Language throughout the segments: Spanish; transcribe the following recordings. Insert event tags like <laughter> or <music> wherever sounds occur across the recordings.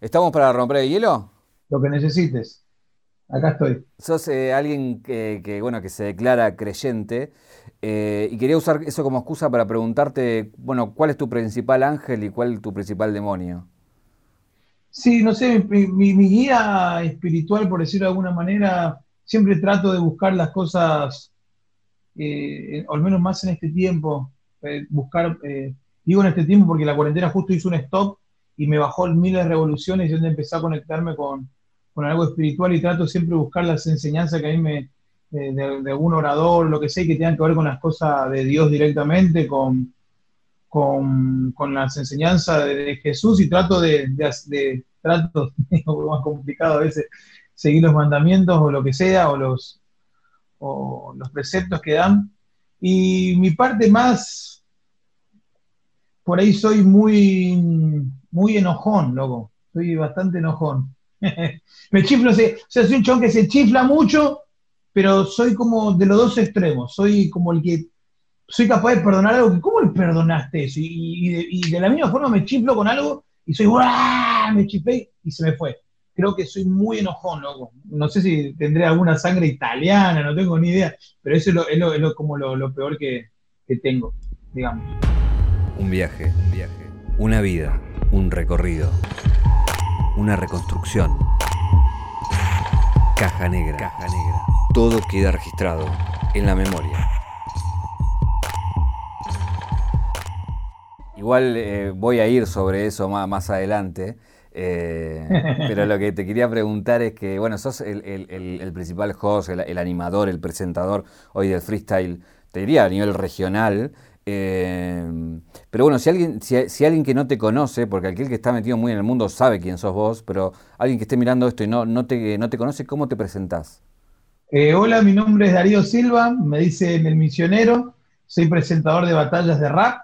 ¿Estamos para romper el hielo? Lo que necesites. Acá estoy. Sos eh, alguien que, bueno, que se declara creyente eh, y quería usar eso como excusa para preguntarte, bueno, ¿cuál es tu principal ángel y cuál es tu principal demonio? Sí, no sé, mi, guía espiritual, por decirlo de alguna manera, siempre trato de buscar las cosas, eh, al menos más en este tiempo, buscar, digo en este tiempo porque la cuarentena justo hizo un stop y me bajó miles de revoluciones y donde empecé a conectarme con, con algo espiritual y trato siempre de buscar las enseñanzas que a mí me, de, algún orador, lo que sé, que tengan que ver con las cosas de Dios directamente, con, con, con las enseñanzas de, Jesús y trato de, de trato, <laughs> más complicado a veces, seguir los mandamientos o lo que sea, o los, o los preceptos que dan. Y mi parte más, por ahí soy muy, muy enojón, loco, soy bastante enojón. <laughs> me chiflo, o sea, soy un chon que se chifla mucho, pero soy como de los dos extremos. Soy como el que soy capaz de perdonar algo ¿cómo le perdonaste eso? Y, de, la misma forma me chiflo con algo y soy, me chiflé y se me fue. Creo que soy muy enojón, loco. No sé si tendré alguna sangre italiana, no tengo ni idea, pero eso es, lo, como lo, peor que tengo, digamos. Un viaje, un viaje, una vida, un recorrido una reconstrucción. Caja negra. Caja negra. Todo queda registrado en la memoria. Igual eh, voy a ir sobre eso más, adelante. Eh, <laughs> pero lo que te quería preguntar es que, bueno, sos el, principal host, el, animador, el presentador hoy del freestyle, te diría a nivel regional. Eh, pero bueno, si alguien, si, alguien que no te conoce, porque aquel que está metido muy en el mundo sabe quién sos vos, pero alguien que esté mirando esto y no, te, no te conoce, ¿cómo te presentás? Eh, hola, mi nombre es Darío Silva, me dice El Misionero, soy presentador de batallas de rap,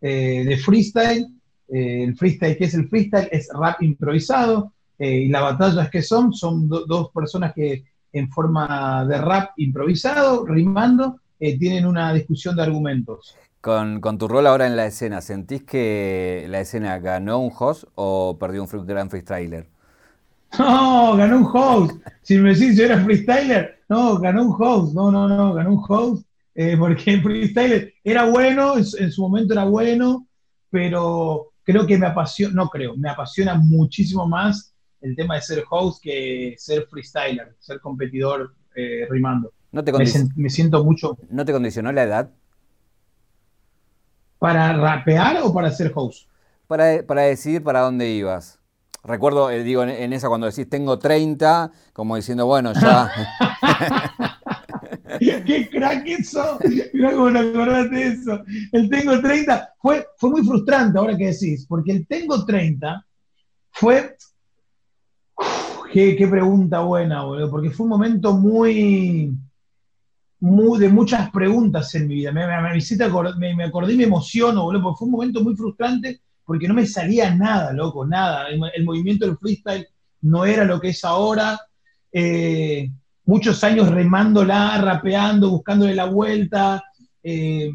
eh, de freestyle. el freestyle, ¿qué es el freestyle? Es rap improvisado. y las batallas que son, son dos personas que en forma de rap improvisado, rimando, tienen una discusión de argumentos. Con, tu rol ahora en la escena, ¿sentís que la escena ganó un host o perdió un gran freestyler? No, ganó un host. Si me decís yo era freestyler, no, ganó un host. No, no, no, ganó un host. Eh, porque el freestyler era bueno, en, su momento era bueno, pero creo que me apasiona, no creo, me apasiona muchísimo más el tema de ser host que ser freestyler, ser competidor eh, rimando. ¿No te me, me siento mucho. ¿No te condicionó la edad? ¿Para rapear o para ser host? Para, para decidir para dónde ibas. Recuerdo, eh, digo, en, esa cuando decís tengo 30, como diciendo, bueno, ya. <laughs> ¡Qué crack eso! Mirá cómo acordaste de eso. El tengo 30 fue, fue muy frustrante ahora que decís, porque el tengo 30 fue. qué, qué, pregunta buena, boludo, porque fue un momento muy de muchas preguntas en mi vida. Me, me, me, me acordé y me emociono, boludo, porque fue un momento muy frustrante porque no me salía nada, loco, nada. El, movimiento del freestyle no era lo que es ahora. Eh, muchos años remándola, rapeando, buscándole la vuelta. Eh,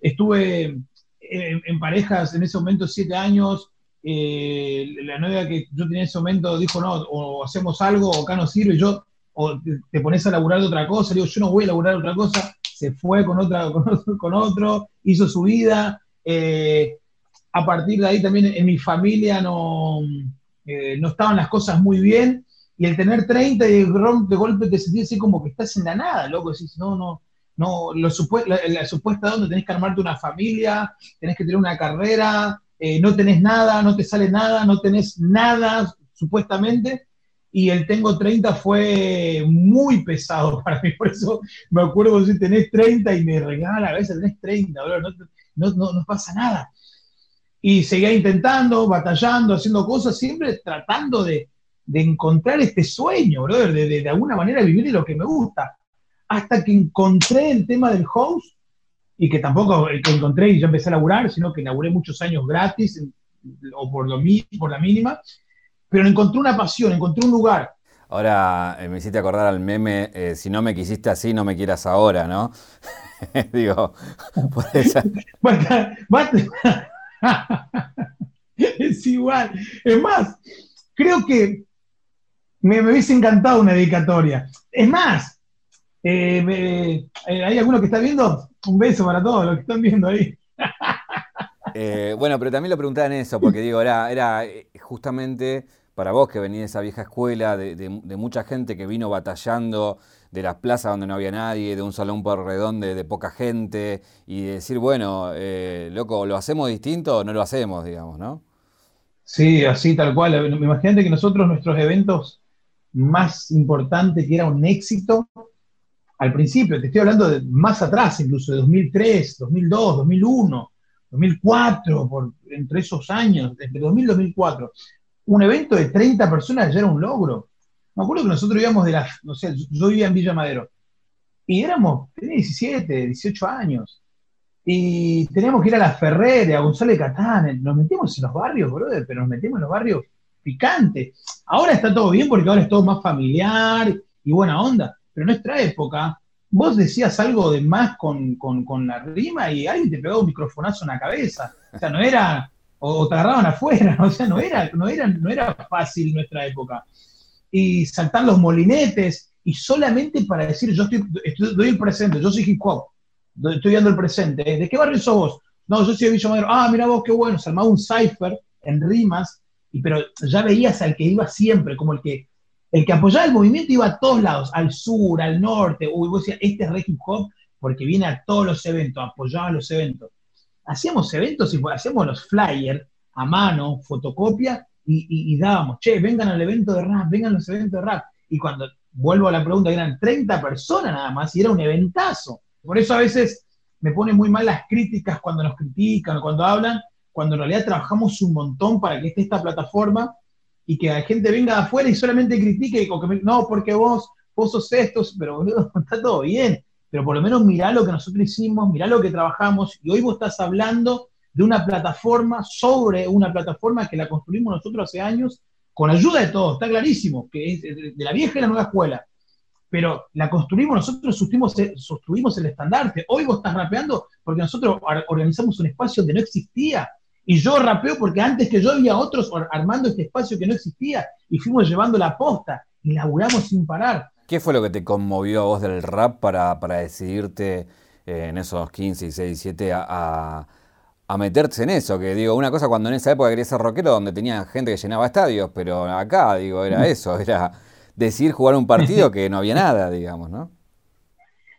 estuve en, parejas en ese momento siete años. Eh, la novia que yo tenía en ese momento dijo, no, o hacemos algo, o acá no sirve. Yo o te, pones a laburar de otra cosa, digo, yo no voy a laburar otra cosa, se fue con, otra, <laughs> con, otro, hizo su vida. Eh, a partir de ahí también en mi familia no, eh, no estaban las cosas muy bien, y el tener 30 y de golpe te sentís así como que estás en la nada, loco, decís, no, no, no, lo la, supuesta donde tenés que armarte una familia, tenés que tener una carrera, eh, no tenés nada, no te sale nada, no tenés nada, supuestamente, y el Tengo 30 fue muy pesado <laughs> para mí, por eso me acuerdo si tenés 30 y me regala a veces tenés 30, no, no, no, pasa nada. Y seguía intentando, batallando, haciendo cosas, siempre tratando de, de encontrar este sueño, brother, de, de, de, alguna manera vivir lo que me gusta. Hasta que encontré el tema del host, y que tampoco que encontré y ya empecé a laburar, sino que laburé muchos años gratis, o por, lo, por la mínima, pero encontré una pasión, encontré un lugar. Ahora eh, me hiciste acordar al meme, eh, si no me quisiste así, no me quieras ahora, ¿no? <laughs> Digo, <laughs> por esa... <laughs> es igual. Es más, creo que me, hubiese encantado una dedicatoria. Es más, eh, ¿hay alguno que está viendo? Un beso para todos los que están viendo ahí. Bueno, pero también lo preguntaban eso, porque digo, era, era justamente para vos que venís de esa vieja escuela, de, mucha gente que vino batallando de las plazas donde no había nadie, de un salón por redondo de, poca gente, y decir, bueno, loco, ¿lo hacemos distinto o no lo hacemos, digamos, no? Sí, así tal cual. Imagínate que nosotros, nuestros eventos más importantes, que era un éxito, al principio, te estoy hablando de más atrás, incluso de 2003, 2002, 2001, 2004, por, entre esos años, entre 2000 y 2004, un evento de 30 personas ya era un logro. Me acuerdo que nosotros íbamos de las, no sé, yo vivía en Villa Madero, y éramos, tenía 17, 18 años, y teníamos que ir a la Ferrere, a González Catán, nos metimos en los barrios, brother, pero nos metimos en los barrios picantes. Ahora está todo bien porque ahora es todo más familiar y buena onda, pero en nuestra época vos decías algo de más con, la rima y alguien te pegaba un microfonazo en la cabeza. O sea, no era, o, te agarraban afuera, <laughs> o sea, no era, no, era, no era fácil nuestra época. Y saltar los molinetes, y solamente para decir, yo estoy, estoy doy el presente, yo soy hip hop, estoy viendo el presente. ¿eh? ¿De qué barrio sos vos? No, yo soy de Villa Madero. Ah, mira vos, qué bueno. Se armaba un cipher en rimas, y, pero ya veías al que iba siempre, como el que, el que apoyaba el movimiento iba a todos lados, al sur, al norte. Uy, vos decías, este es re hip hop porque viene a todos los eventos, apoyaba los eventos. Hacíamos eventos y hacíamos los flyers a mano, fotocopia, y, y, dábamos, che, vengan al evento de rap, vengan a los eventos de rap. Y cuando vuelvo a la pregunta, eran 30 personas nada más, y era un eventazo. Por eso a veces me pone muy mal las críticas cuando nos critican cuando hablan, cuando en realidad trabajamos un montón para que esté esta plataforma y que la gente venga de afuera y solamente critique, o que no, porque vos, vos sos estos, pero boludo, <laughs> está todo bien. Pero por lo menos mirá lo que nosotros hicimos, mirá lo que trabajamos, y hoy vos estás hablando de una plataforma sobre una plataforma que la construimos nosotros hace años con ayuda de todos, está clarísimo, que es de la vieja y la nueva escuela pero la construimos, nosotros sostuvimos, el estandarte. Hoy vos estás rapeando porque nosotros organizamos un espacio donde no existía. Y yo rapeo porque antes que yo había otros armando este espacio que no existía y fuimos llevando la posta y laburamos sin parar. ¿Qué fue lo que te conmovió a vos del rap para, decidirte eh, en esos 15, 16, 17 a, a, meterte en eso? Que digo, una cosa cuando en esa época quería ser rockero donde tenía gente que llenaba estadios, pero acá, digo, era eso, <laughs> era decir jugar un partido que no había <laughs> nada, digamos, ¿no?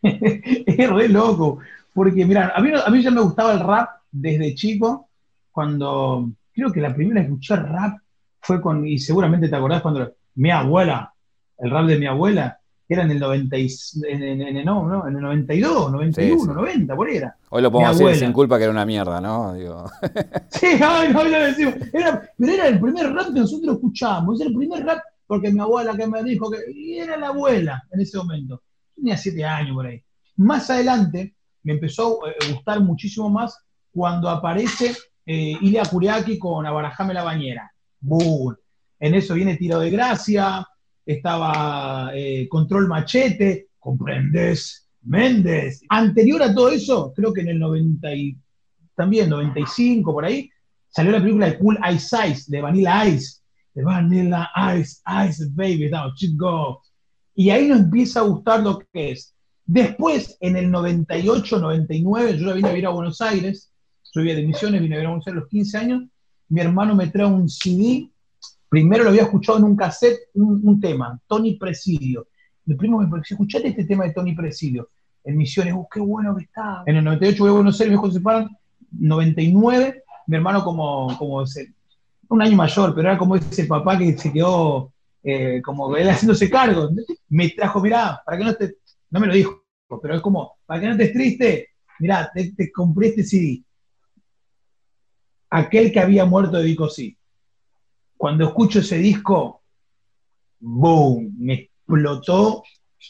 es re loco, porque mira, a mí, a mí ya me gustaba el rap desde chico, cuando creo que la primera que escuché rap fue con, y seguramente te acordás cuando mi abuela, el rap de mi abuela, era en el, 90 en, no, no, en el 92, 91, 90, por ahí era. Hoy lo podemos decir sin culpa que era una mierda, ¿no? Digo. <laughs> Sí, hoy, hoy lo decimos. Era, pero era el primer rap que nosotros escuchábamos, era el primer rap porque mi abuela que me dijo que y era la abuela en ese momento. Tenía siete años por ahí. Más adelante me empezó a eh, gustar muchísimo más cuando aparece eh, Ilia Kuriaki con Abarajame la Bañera. ¡Bum! En eso viene Tiro de Gracia, estaba eh, Control Machete, ¿comprendes? Méndez. Anterior a todo eso, creo que en el 90 y, también 95 por ahí, salió la película de Cool Ice Ice, de Vanilla Ice, Vanilla Ice, Ice Baby, now, go. Y ahí nos empieza a gustar lo que es. Después, en el 98, 99, yo ya vine a vivir a Buenos Aires, soy de Misiones, vine a vivir a Buenos Aires a los 15 años, mi hermano me trae un CD, primero lo había escuchado en un cassette, un, tema, Tony Presidio. Mi primo me dice, escuchate este tema de Tony Presidio. En Misiones, oh, qué bueno que está. En el 98 voy a Buenos Aires, mi hijo se separan, 99, mi hermano como, como un año mayor, pero era como ese papá que se quedó eh, como él haciéndose cargo. Me trajo, mirá, para que no te, no me lo dijo, pero es como, para que no estés triste, mirá, te, compré este CD. Aquel que había muerto de Vicosí. Cuando escucho ese disco, boom, me explotó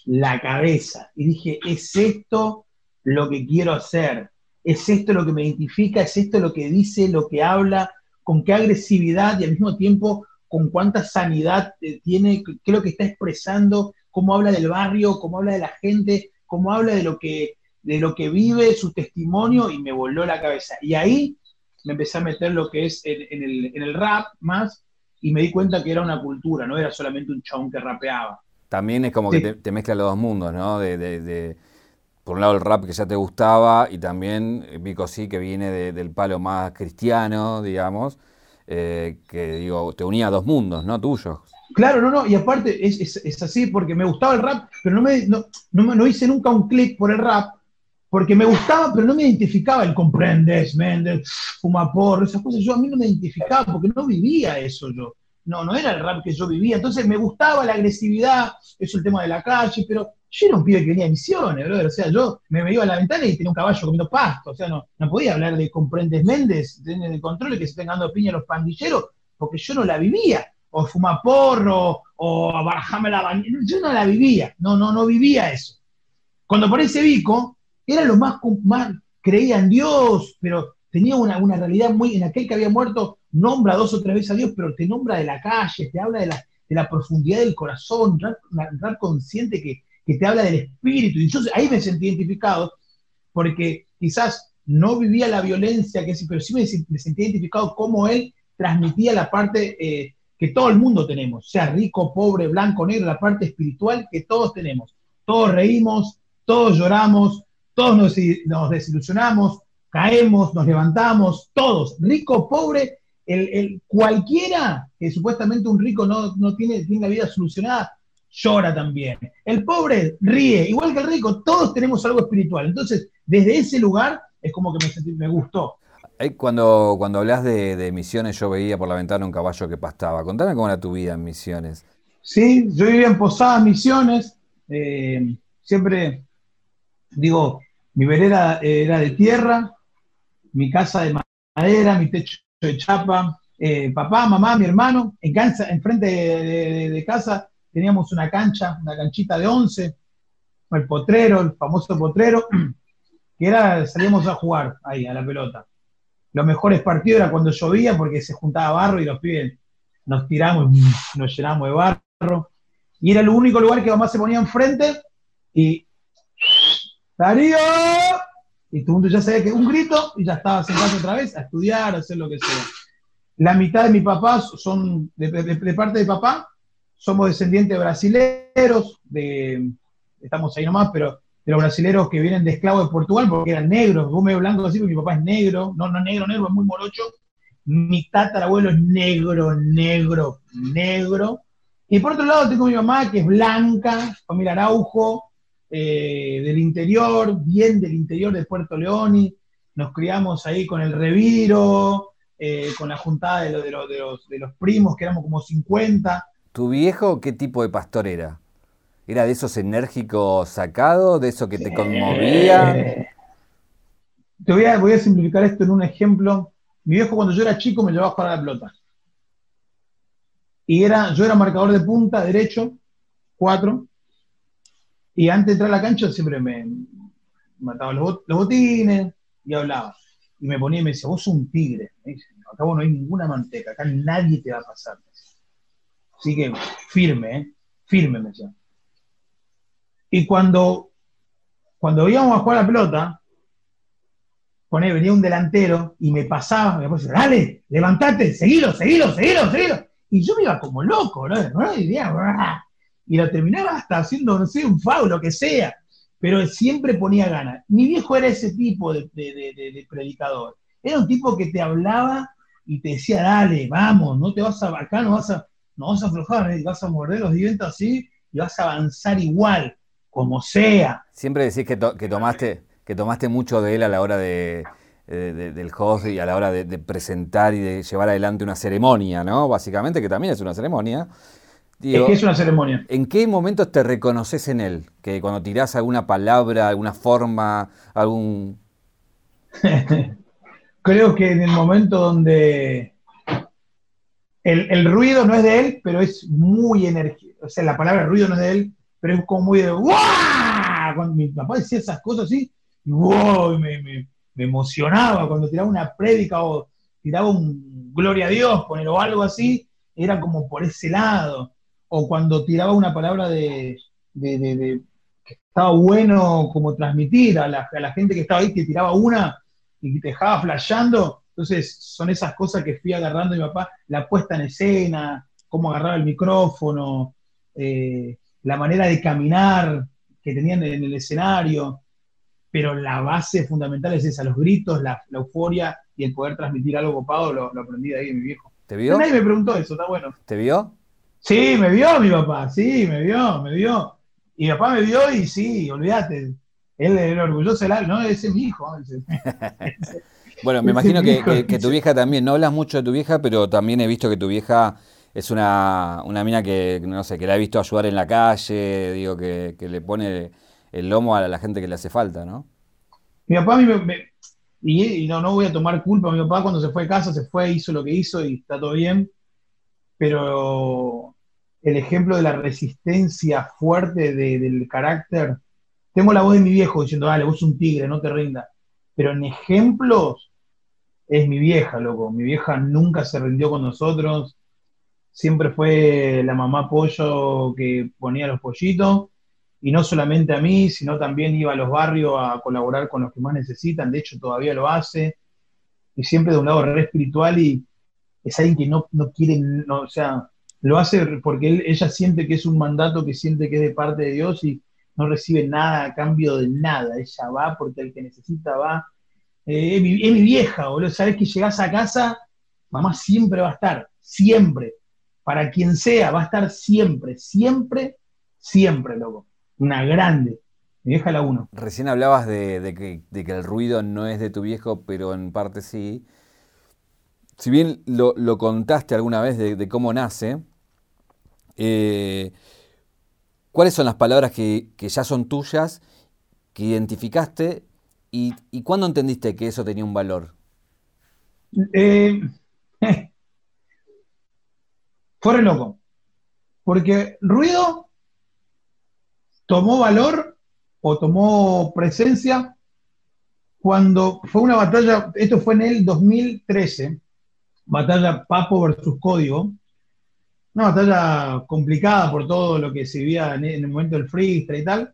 la cabeza. Y dije, es esto lo que quiero hacer, es esto lo que me identifica, es esto lo que dice, lo que habla, con qué agresividad y al mismo tiempo con cuánta sanidad eh, tiene, qué es lo que está expresando, cómo habla del barrio, cómo habla de la gente, cómo habla de lo que, de lo que vive, su testimonio, y me voló la cabeza. Y ahí me empecé a meter lo que es en, el, rap más, y me di cuenta que era una cultura, no era solamente un chabón que rapeaba. También es como que te, mezcla los dos mundos, ¿no? De, por un lado el rap que ya te gustaba y también Vico sí que viene del palo más cristiano, digamos, eh, que digo, te unía a dos mundos, ¿no? Tuyos. Claro, no, no, y aparte es, así porque me gustaba el rap, pero no, me, no, no, hice nunca un clic por el rap, porque me gustaba, pero no me identificaba el comprendes, Méndez, fumapor, esas cosas. Yo a mí no me identificaba porque no vivía eso yo. No, no era el rap que yo vivía. Entonces me gustaba la agresividad, eso el tema de la calle, pero yo era un pibe que venía a misiones, brother. O sea, yo me, iba a la ventana y tenía un caballo comiendo pasto. O sea, no, no podía hablar de comprendes Méndez, de, control y que se estén dando piña los pandilleros, porque yo no la vivía. O fumaporro, o barajame la bañera. Yo no la vivía. No, no, no vivía eso. Cuando aparece Vico, era lo más, más creía en Dios, pero tenía una, una, realidad muy, en aquel que había muerto, nombra dos o tres veces a Dios, pero te nombra de la calle, te habla de la, de la profundidad del corazón, rap, consciente que, que, te habla del espíritu. Y yo ahí me sentí identificado, porque quizás no vivía la violencia, que pero sí me, me sentí identificado como él transmitía la parte eh, que todo el mundo tenemos, sea rico, pobre, blanco, negro, la parte espiritual que todos tenemos. Todos reímos, todos lloramos, todos nos, desilusionamos, caemos, nos levantamos, todos, rico, pobre, el, cualquiera que supuestamente un rico no, tiene, tiene la vida solucionada, llora también. El pobre ríe, igual que el rico, todos tenemos algo espiritual. Entonces, desde ese lugar es como que me, me gustó. Cuando, cuando hablas de, misiones, yo veía por la ventana un caballo que pastaba. Contame cómo era tu vida en misiones. Sí, yo vivía en Posadas Misiones. Eh, siempre digo, mi vereda era de tierra, mi casa de madera, mi techo de chapa, eh, papá, mamá, mi hermano, en cancha, enfrente de, casa teníamos una cancha, una canchita de once, el potrero, el famoso potrero, <clears throat> que era, salíamos a jugar ahí, a la pelota. Los mejores partidos era cuando llovía porque se juntaba barro y los pibes nos tiramos, nos llenamos de barro. Y era el único lugar que mamá se ponía enfrente y Darío. Y todo el mundo ya sabía que un grito y ya estaba sentado otra vez a estudiar, a hacer lo que sea. La mitad de mis papás son, de, parte de papá, somos descendientes brasileros, de, estamos ahí nomás, pero de los brasileros que vienen de esclavos de Portugal, porque eran negros, vos medio blanco así, porque mi papá es negro, no, no negro, negro, es muy morocho. Mi tatarabuelo es negro, negro, negro. Y por otro lado tengo mi mamá que es blanca, familia Araujo, eh, del interior, bien del interior de Puerto León, nos criamos ahí con el reviro, eh, con la juntada de, de, los, de, los, primos, que éramos como 50. ¿Tu viejo qué tipo de pastor era? ¿Era de esos enérgicos sacados, de eso que te conmovía? te voy a, voy a simplificar esto en un ejemplo. Mi viejo cuando yo era chico me llevaba a jugar a la pelota. Y era, yo era marcador de punta, derecho, cuatro, y antes de entrar a la cancha siempre me mataba los, botines y hablaba. Y me ponía y me decía, vos sos un tigre. acá vos no hay ninguna manteca, acá nadie te va a pasar. Así que firme, ¿eh? firme me decía. Y cuando, cuando íbamos a jugar la pelota, ponía, venía un delantero y me pasaba, me decía, dale, levantate, seguilo, seguilo, seguilo, seguilo. Y yo me iba como loco, ¿no? ¿no? Y y lo terminaba hasta haciendo, no sé, un faulo, lo que sea, pero siempre ponía ganas. Mi viejo era ese tipo de, predicador. Era un tipo que te hablaba y te decía, dale, vamos, no te vas a, acá no vas a, no vas a aflojar, ¿eh? vas a morder los dientes así y vas a avanzar igual, como sea. Siempre decís que, tomaste, que tomaste mucho de él a la hora de, del host y a la hora de, presentar y de llevar adelante una ceremonia, ¿no? Básicamente, que también es una ceremonia es que es una ceremonia. ¿En qué momentos te reconoces en él? Que cuando tirás alguna palabra, alguna forma, algún... <laughs> Creo que en el momento donde el, ruido no es de él, pero es muy energético. O sea, la palabra ruido no es de él, pero es como muy de Cuando mi papá decía esas cosas así, me, me, emocionaba cuando tiraba una prédica o tiraba un gloria a Dios, poner o algo así, era como por ese lado o cuando tiraba una palabra de, que estaba bueno como transmitir a la, gente que estaba ahí, que tiraba una y te dejaba flasheando, Entonces, son esas cosas que fui agarrando mi papá, la puesta en escena, cómo agarraba el micrófono, eh, la manera de caminar que tenían en el escenario, pero la base fundamental es esa, los gritos, la, euforia y el poder transmitir algo copado, lo, aprendí de ahí de mi viejo. ¿Te vio? Nadie me preguntó eso, está bueno. ¿Te vio? Sí, me vio mi papá, sí, me vio, me vio. Y mi papá me vio y sí, olvídate, él era orgulloso, no, ese es mi hijo. <laughs> bueno, me imagino que, tu vieja también, no hablas mucho de tu vieja, pero también he visto que tu vieja es una, una mina que, no sé, que la he visto ayudar en la calle, digo, que, le pone el lomo a la gente que le hace falta, ¿no? Mi papá a mí me, y, no, no voy a tomar culpa, mi papá cuando se fue de casa se fue, hizo lo que hizo y está todo bien, pero el ejemplo de la resistencia fuerte del carácter tengo la voz de mi viejo diciendo, dale, vos un tigre, no te rindas. Pero en ejemplos es mi vieja, loco. Mi vieja nunca se rindió con nosotros. Siempre fue la mamá pollo que ponía los pollitos. Y no solamente a mí, sino también iba a los barrios a colaborar con los que más necesitan. De hecho, todavía lo hace. Y siempre de un lado re espiritual y es alguien que no, no quiere, no, o sea, lo hace porque ella siente que es un mandato que siente que es de parte de Dios y no recibe nada a cambio de nada, ella va porque el que necesita va. Eh, es, mi, vieja, boludo, sabes que llegás a casa, mamá siempre va a estar, siempre, para quien sea, va a estar siempre, siempre, siempre, loco. Una grande. Mi vieja la uno. Recién hablabas de, que, el ruido no es de tu viejo, pero en parte sí. Si bien lo, contaste alguna vez de, cómo nace, eh, ¿Cuáles son las palabras que, ya son tuyas, que identificaste y, cuándo entendiste que eso tenía un valor? Eh, <laughs> fue loco. Porque ruido tomó valor o tomó presencia cuando fue una batalla, esto fue en el 2013, batalla Papo versus Código, una batalla complicada por todo lo que se vivía en el momento del freestyle y tal.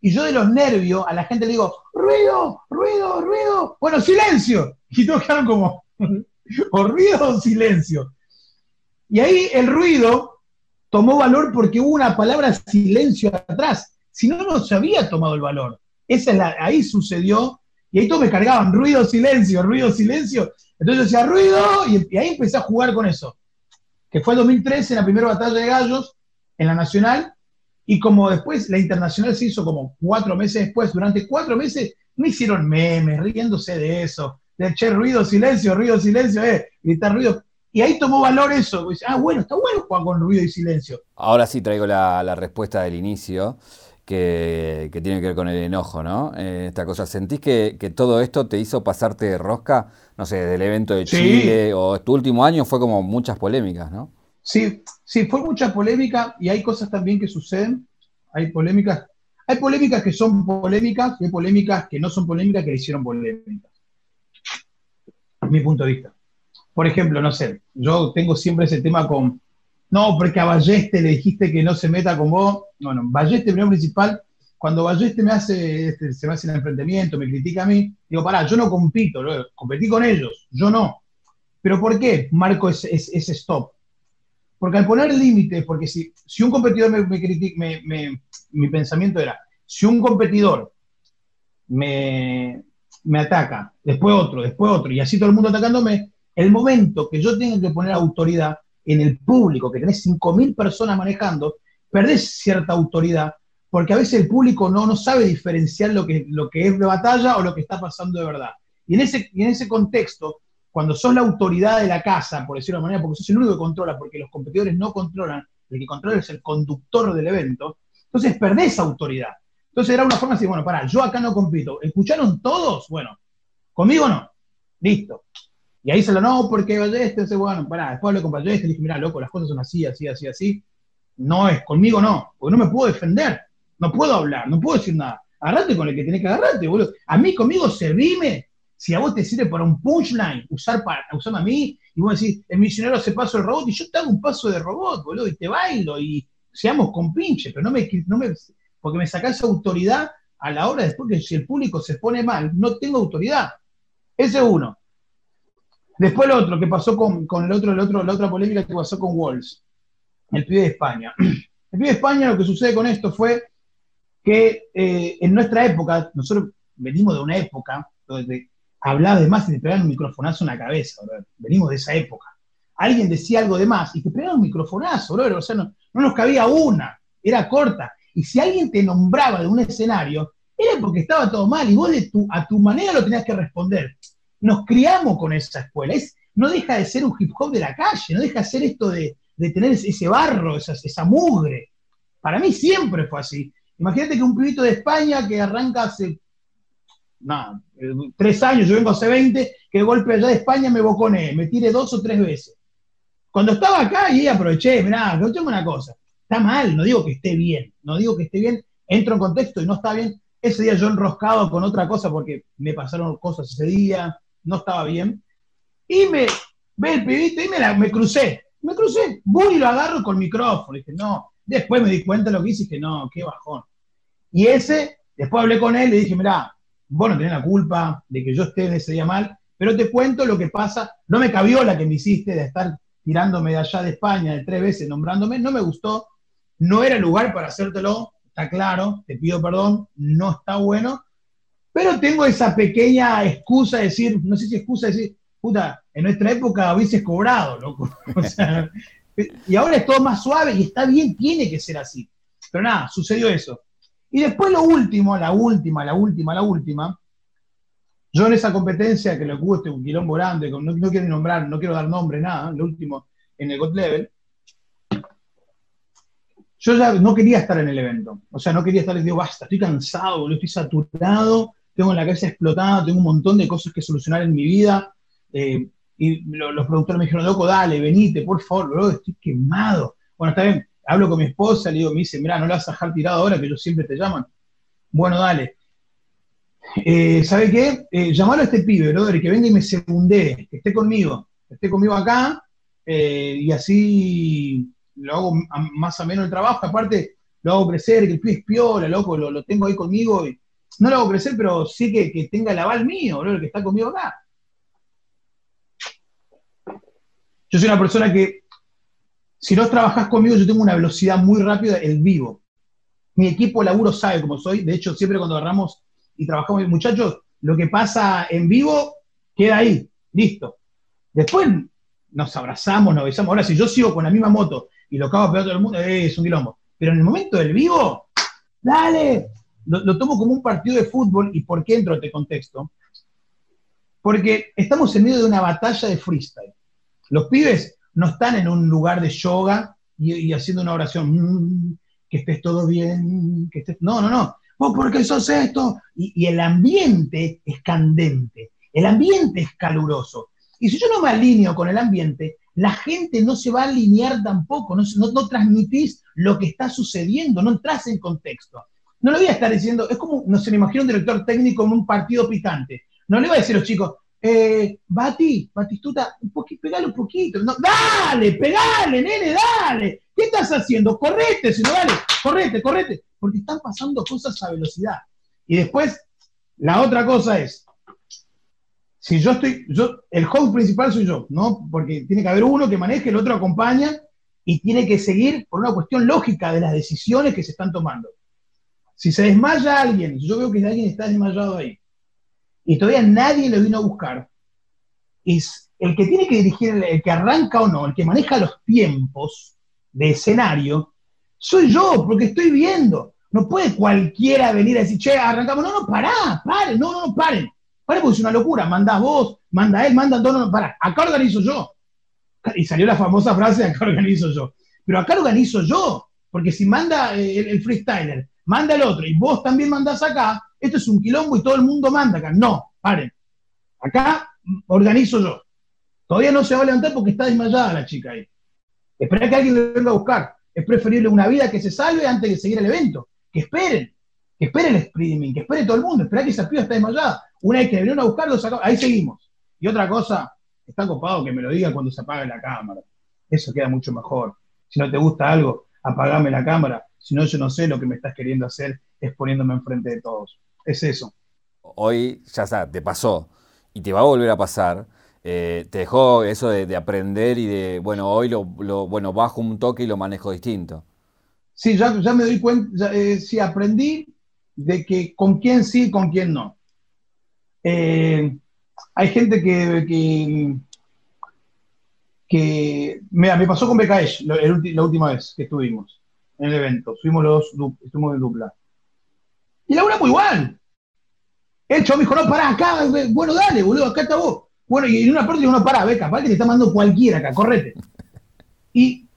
Y yo de los nervios a la gente le digo, ruido, ruido, ruido. Bueno, silencio. Y todos quedaron como, <laughs> o ruido o silencio. Y ahí el ruido tomó valor porque hubo una palabra silencio atrás. Si no, no se había tomado el valor. Esa es la, ahí sucedió. Y ahí todos me cargaban, ruido, silencio, ruido, silencio. Entonces decía, ruido, y ahí empecé a jugar con eso que fue 2013 en la primera batalla de gallos en la nacional, y como después la internacional se hizo como cuatro meses después, durante cuatro meses me hicieron memes, riéndose de eso, de che, ruido, silencio, ruido, silencio, eh, gritar ruido. Y ahí tomó valor eso. ah, bueno, está bueno jugar con ruido y silencio. Ahora sí traigo la, respuesta del inicio. Que, tiene que ver con el enojo, ¿no? Eh, esta cosa, ¿sentís que, que, todo esto te hizo pasarte de rosca? no sé, del evento de Chile, o tu último año fue como muchas polémicas, ¿no? Sí, sí, fue mucha polémica y hay cosas también que suceden, hay polémicas, hay polémicas que son polémicas y hay polémicas que no son polémicas que le hicieron polémicas. Mi punto de vista. Por ejemplo, no sé, yo tengo siempre ese tema con, no, porque a Balleste le dijiste que no se meta con vos. Bueno, Balleste, primero principal, cuando Balleste me hace, este, se me hace el enfrentamiento, me critica a mí, digo, pará, yo no compito, competí con ellos, yo no. ¿Pero por qué marco ese, stop? Porque al poner límites, porque si, si un competidor me, critica, mi pensamiento era, si un competidor me, me ataca, después otro, después otro, y así todo el mundo atacándome, el momento que yo tenga que poner autoridad en el público, que tenés 5.000 personas manejando, perdés cierta autoridad porque a veces el público no, no sabe diferenciar lo que, lo que es de batalla o lo que está pasando de verdad. Y en ese, en ese contexto, cuando sos la autoridad de la casa, por decirlo de manera, porque sos el único que controla, porque los competidores no controlan, el que controla es el conductor del evento, entonces perdés autoridad. Entonces era una forma de decir, bueno, pará, yo acá no compito. ¿Escucharon todos? Bueno, conmigo no. Listo. Y ahí se lo no, porque Balleste, dice, bueno, pará, después hablé con Balleste, le dije, mira, loco, las cosas son así, así, así, así. No es, conmigo no, porque no me puedo defender. No puedo hablar, no puedo decir nada. Agarrate con el que tenés que agarrarte, boludo. A mí conmigo servime. Si a vos te sirve para un punchline, usar para, usarme a mí, y vos decís, el misionero hace paso del robot, y yo te hago un paso de robot, boludo, y te bailo, y seamos compinches, pero no me, no me, porque me sacás autoridad a la hora después que si el público se pone mal, no tengo autoridad. Ese es uno. Después lo otro, que pasó con, el otro, el otro, la otra polémica que pasó con Walls, el pibe de España. <clears throat> El pibe de España, lo que sucede con esto fue que eh, en nuestra época, nosotros venimos de una época donde hablaba de más y te pegaban un microfonazo en la cabeza, venimos de esa época. Alguien decía algo de más y te pegaban un microfonazo, bro. o sea, no, no nos cabía una, era corta. Y si alguien te nombraba de un escenario, era porque estaba todo mal y vos de tu, a tu manera lo tenías que responder. Nos criamos con esa escuela. Es, no deja de ser un hip hop de la calle, no deja de ser esto de, tener ese barro, esa, esa mugre. Para mí siempre fue así. Imagínate que un pibito de España que arranca hace nada, tres años, yo vengo hace 20, que de golpe allá de España me boconé, me tire dos o tres veces. Cuando estaba acá y aproveché, mirá, yo tengo una cosa, está mal, no digo que esté bien, no digo que esté bien, entro en contexto y no está bien. Ese día yo enroscado con otra cosa porque me pasaron cosas ese día, no estaba bien. Y me ve el pibito y me, me crucé, me crucé, voy y lo agarro con micrófono. dije, no, después me di cuenta de lo que hice y dije, no, qué bajón. Y ese, después hablé con él y le dije, mirá, vos no tenés la culpa de que yo esté en ese día mal, pero te cuento lo que pasa. No me cabió la que me hiciste de estar tirándome de allá de España de tres veces nombrándome, no me gustó, no era lugar para hacértelo, está claro, te pido perdón, no está bueno, pero tengo esa pequeña excusa de decir, no sé si excusa de decir, puta, en nuestra época hubieses cobrado, loco. <laughs> y ahora es todo más suave y está bien, tiene que ser así. Pero nada, sucedió eso. Y después lo último, la última, la última, la última, yo en esa competencia que lo hubo este un quilombo grande, no, no quiero nombrar, no quiero dar nombre, nada, lo último en el God Level, yo ya no quería estar en el evento. O sea, no quería estar, digo, basta, estoy cansado, estoy saturado, tengo la cabeza explotada, tengo un montón de cosas que solucionar en mi vida. Eh, y los productores me dijeron, loco, dale, venite, por favor, bro, estoy quemado. Bueno, está bien, hablo con mi esposa, le digo, me dice, mira, no la vas a dejar tirado ahora, que ellos siempre te llaman. Bueno, dale. Eh, ¿Sabe qué? Eh, a este pibe, brother, que venga y me secunde, que esté conmigo, que esté conmigo acá, eh, y así lo hago más o menos el trabajo. Aparte, lo hago crecer, que el pibe es piola, loco, lo, tengo ahí conmigo. Y, no lo hago crecer, pero sí que, que tenga el aval mío, brother, que está conmigo acá. Yo soy una persona que si no trabajas conmigo, yo tengo una velocidad muy rápida en vivo. Mi equipo laburo sabe cómo soy. De hecho, siempre cuando agarramos y trabajamos, muchachos, lo que pasa en vivo queda ahí, listo. Después nos abrazamos, nos besamos. Ahora, si yo sigo con la misma moto y lo acabo a pegar todo el mundo, eh, es un quilombo. Pero en el momento del vivo, dale. Lo, tomo como un partido de fútbol. ¿Y por qué entro en este contexto? Porque estamos en medio de una batalla de freestyle. Los pibes no están en un lugar de yoga y, haciendo una oración, mm, que estés todo bien, que estés... No, no, no. ¿Vos por qué sos esto? Y, el ambiente es candente, el ambiente es caluroso. Y si yo no me alineo con el ambiente, la gente no se va a alinear tampoco, no, no, transmitís lo que está sucediendo, no entras en contexto. No le voy a estar diciendo, es como, no se me imagino un director técnico en un partido picante. No le voy a decir a los chicos, eh, Bati, Batistuta, un poquito, pegale un poquito. dale, pegale, nene, dale. ¿Qué estás haciendo? Correte, si no, dale, correte, correte. Porque están pasando cosas a velocidad. Y después, la otra cosa es, si yo estoy, yo, el host principal soy yo, ¿no? Porque tiene que haber uno que maneje, el otro acompaña y tiene que seguir por una cuestión lógica de las decisiones que se están tomando. Si se desmaya alguien, yo veo que alguien está desmayado ahí, y todavía nadie lo vino a buscar, es el que tiene que dirigir, el que arranca o no, el que maneja los tiempos de escenario, soy yo, porque estoy viendo. No puede cualquiera venir a decir, che, arrancamos. No, no, pará, paren, no, no, no, paren. Paren porque es una locura. Mandás vos, manda él, manda todo, no, no, pará. Acá organizo yo. Y salió la famosa frase, acá organizo yo. Pero acá organizo yo, porque si manda el, el freestyler, manda el otro, y vos también mandás acá, esto es un quilombo y todo el mundo manda acá. No, paren. Acá organizo yo. Todavía no se va a levantar porque está desmayada la chica ahí. Espera que alguien le venga a buscar. Es preferible una vida que se salve antes de seguir el evento. Que esperen. Que esperen el streaming, que espere todo el mundo. Espera que esa piba está desmayada. Una vez que vinieron a buscarlo, ahí seguimos. Y otra cosa, está copado que me lo diga cuando se apague la cámara. Eso queda mucho mejor. Si no te gusta algo, apagame la cámara. Si no, yo no sé lo que me estás queriendo hacer es poniéndome enfrente de todos es eso. Hoy ya está, te pasó y te va a volver a pasar. eh, te dejó eso de, aprender y de, bueno, hoy lo, bueno, bajo un toque y lo manejo distinto. Sí, ya, ya me doy cuenta, eh, sí, aprendí de que con quién sí y con quién no. Eh, hay gente que, que, que me pasó con BKS la última vez que estuvimos en el evento, fuimos los estuvimos en dupla. Y la muy igual. El chavo me dijo, no, pará, acá, bueno, dale, boludo, acá está vos. Bueno, y en una parte digo, no, pará, ve, capaz que te está mandando cualquiera acá, correte. Y,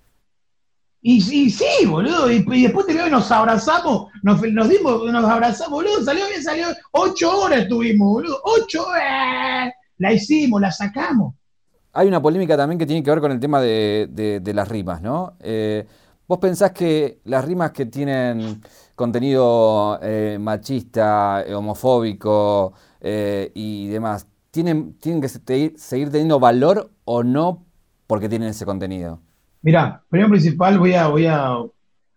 y, sí, boludo, y, después te veo y nos abrazamos, nos, nos dimos, nos abrazamos, boludo, salió bien, salió, ocho horas estuvimos, boludo, ocho horas, la hicimos, la sacamos. Hay una polémica también que tiene que ver con el tema de, las rimas, ¿no? Eh, ¿Vos pensás que las rimas que tienen contenido eh, machista, homofóbico eh, y demás, ¿tienen, tienen que seguir teniendo valor o no porque tienen ese contenido? Mirá, primero principal voy a, voy a,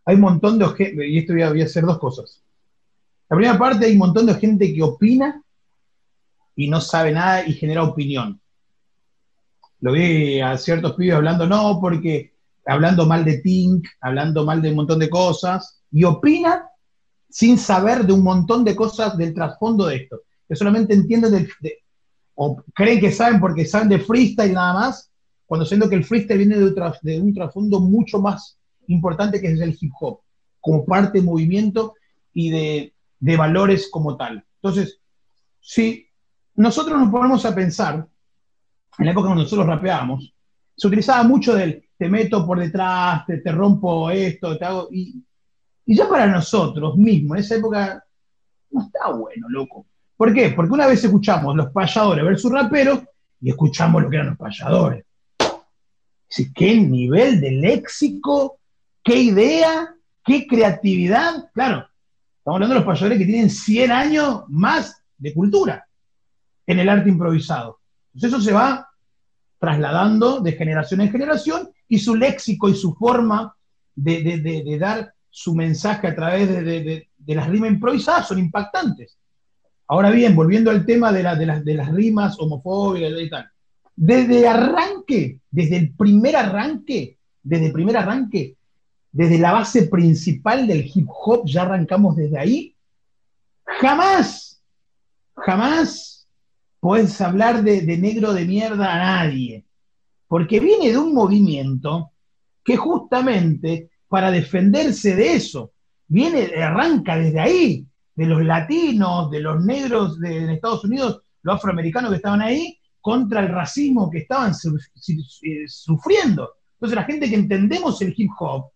hay un montón de y esto voy a hacer dos cosas. La primera parte hay un montón de gente que opina y no sabe nada y genera opinión. Lo vi a ciertos pibes hablando, no, porque hablando mal de Tink, hablando mal de un montón de cosas, y opina sin saber de un montón de cosas del trasfondo de esto, que solamente entienden o creen que saben porque saben de freestyle nada más, cuando siendo que el freestyle viene de, un trasfondo mucho más importante que es el hip hop, como parte de movimiento y de, de valores como tal. Entonces, si nosotros nos ponemos a pensar, en la época cuando nosotros rapeábamos, se utilizaba mucho del te meto por detrás, te, te rompo esto, te hago. Y, y, ya para nosotros mismos, en esa época, no está bueno, loco. ¿Por qué? Porque una vez escuchamos los payadores versus raperos y escuchamos lo que eran los payadores. ¿Qué nivel de léxico? ¿Qué idea? ¿Qué creatividad? Claro, estamos hablando de los payadores que tienen 100 años más de cultura en el arte improvisado. Entonces eso se va trasladando de generación en generación y su léxico y su forma de, dar su mensaje a través de, las rimas improvisadas son impactantes. Ahora bien, volviendo al tema de, de, las, rimas homofóbicas y tal, desde arranque, desde el primer arranque, desde el primer arranque, desde la base principal del hip hop, ya arrancamos desde ahí, jamás, jamás puedes hablar de, de negro de mierda a nadie porque viene de un movimiento que justamente para defenderse de eso, viene, arranca desde ahí, de los latinos, de los negros de, Estados Unidos, los afroamericanos que estaban ahí, contra el racismo que estaban eh, sufriendo. Entonces la gente que entendemos el hip hop,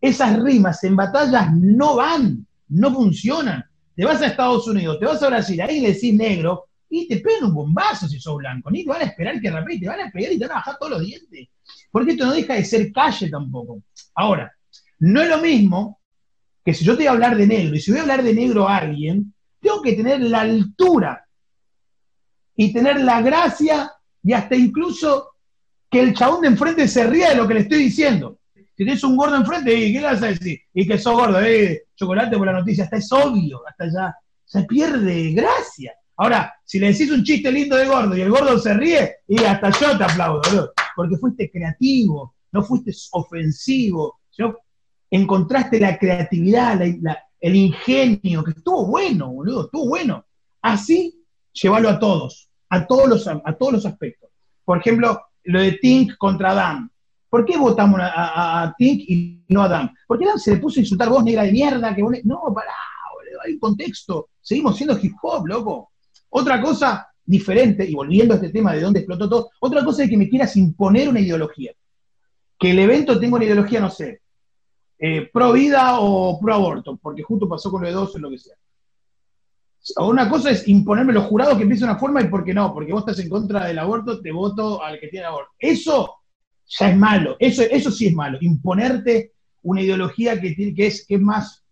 esas rimas en batallas no van, no funcionan. Te vas a Estados Unidos, te vas a Brasil, ahí le decís negro, y te pegan un bombazo si sos blanco, ni te van a esperar que rapee, te van a pegar y te van a bajar todos los dientes. Porque esto no deja de ser calle tampoco. Ahora, no es lo mismo que si yo te voy a hablar de negro, y si voy a hablar de negro a alguien, tengo que tener la altura y tener la gracia y hasta incluso que el chabón de enfrente se ría de lo que le estoy diciendo. Si tienes un gordo enfrente, ¿qué le vas a decir? Y que sos gordo, eh, chocolate por la noticia, hasta es obvio, hasta ya se pierde gracia. Ahora, si le decís un chiste lindo de gordo y el gordo se ríe, y hasta yo te aplaudo, boludo, porque fuiste creativo, no fuiste ofensivo, sino encontraste la creatividad, el ingenio, que estuvo bueno, boludo, estuvo bueno. Así, llévalo a todos, a todos los, a todos los aspectos. Por ejemplo, lo de Tink contra Dan. ¿Por qué votamos a, Tink y no a Dan? Porque Dan se le puso a insultar vos, negra de mierda, que vos... No, pará, boludo, hay un contexto. Seguimos siendo hip hop, loco. Otra cosa diferente, y volviendo a este tema de dónde explotó todo, otra cosa es que me quieras imponer una ideología. Que el evento tenga una ideología, no sé, eh, pro vida o pro aborto, porque justo pasó con lo de dos o lo que sea. Una cosa es imponerme los jurados que empiece una forma y por qué no, porque vos estás en contra del aborto, te voto al que tiene aborto. Eso ya es malo, eso, eso sí es malo, imponerte una ideología que, que, es, que es más,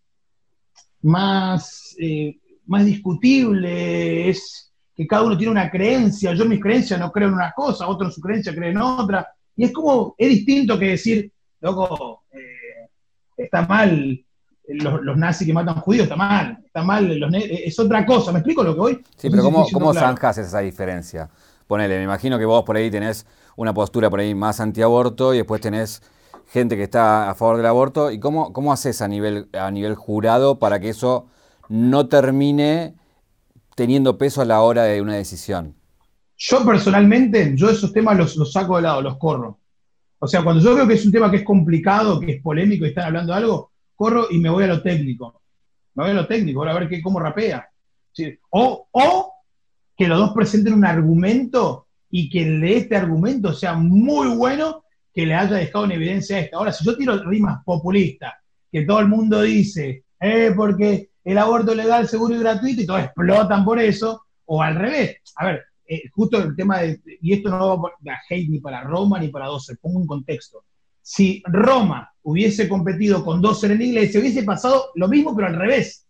más eh, más discutible, es que cada uno tiene una creencia, yo mis creencias no creo en una cosa, otro en su creencia cree en otra, y es como, es distinto que decir, loco, eh, está mal los, nazis que matan judíos, está mal, está mal, los es otra cosa, ¿me explico lo que voy? Sí, pero ¿cómo, cómo zanjas esa diferencia? ponele, me imagino que vos por ahí tenés una postura por ahí más antiaborto y después tenés gente que está a favor del aborto. ¿Y cómo, cómo haces a nivel, a nivel jurado para que eso no termine teniendo peso a la hora de una decisión? Yo personalmente, yo esos temas los, los saco de lado, los corro. O sea, cuando yo veo que es un tema que es complicado, que es polémico y están hablando de algo, corro y me voy a lo técnico. Me voy a lo técnico, a ver qué, cómo rapea. O, o que los dos presenten un argumento y que el de este argumento sea muy bueno que le haya dejado en evidencia esta. Ahora, si yo tiro rimas populistas, que todo el mundo dice, eh, porque el aborto legal, seguro y gratuito, y todos explotan por eso, o al revés. A ver, eh, justo el tema de, y esto no va a hate ni para Roma ni para 12, pongo un contexto. Si Roma hubiese competido con 12 en la iglesia, hubiese pasado lo mismo, pero al revés.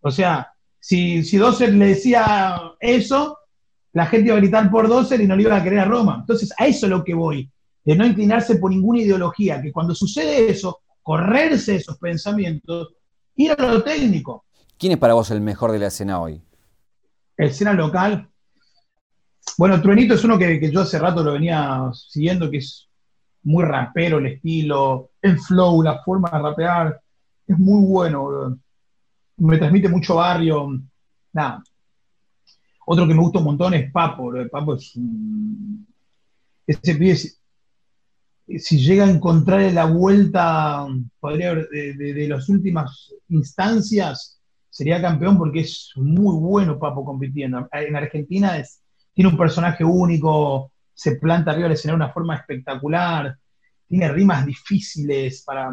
O sea, si, si Doser le decía eso, la gente iba a gritar por Doser y no le iba a querer a Roma. Entonces, a eso es lo que voy, de no inclinarse por ninguna ideología, que cuando sucede eso, correrse esos pensamientos, ir a lo técnico. ¿Quién es para vos el mejor de la escena hoy? Escena local. Bueno, Truenito es uno que, yo hace rato lo venía siguiendo, que es muy rapero el estilo, el flow, la forma de rapear. Es muy bueno, me transmite mucho barrio. Nada. Otro que me gusta un montón es Papo. Papo es un... Ese pibe, si, llega a encontrar la vuelta, podría de, de, las últimas instancias, sería campeón porque es muy bueno Papo compitiendo. En Argentina es, tiene un personaje único, se planta arriba del escenario de una forma espectacular, tiene rimas difíciles para...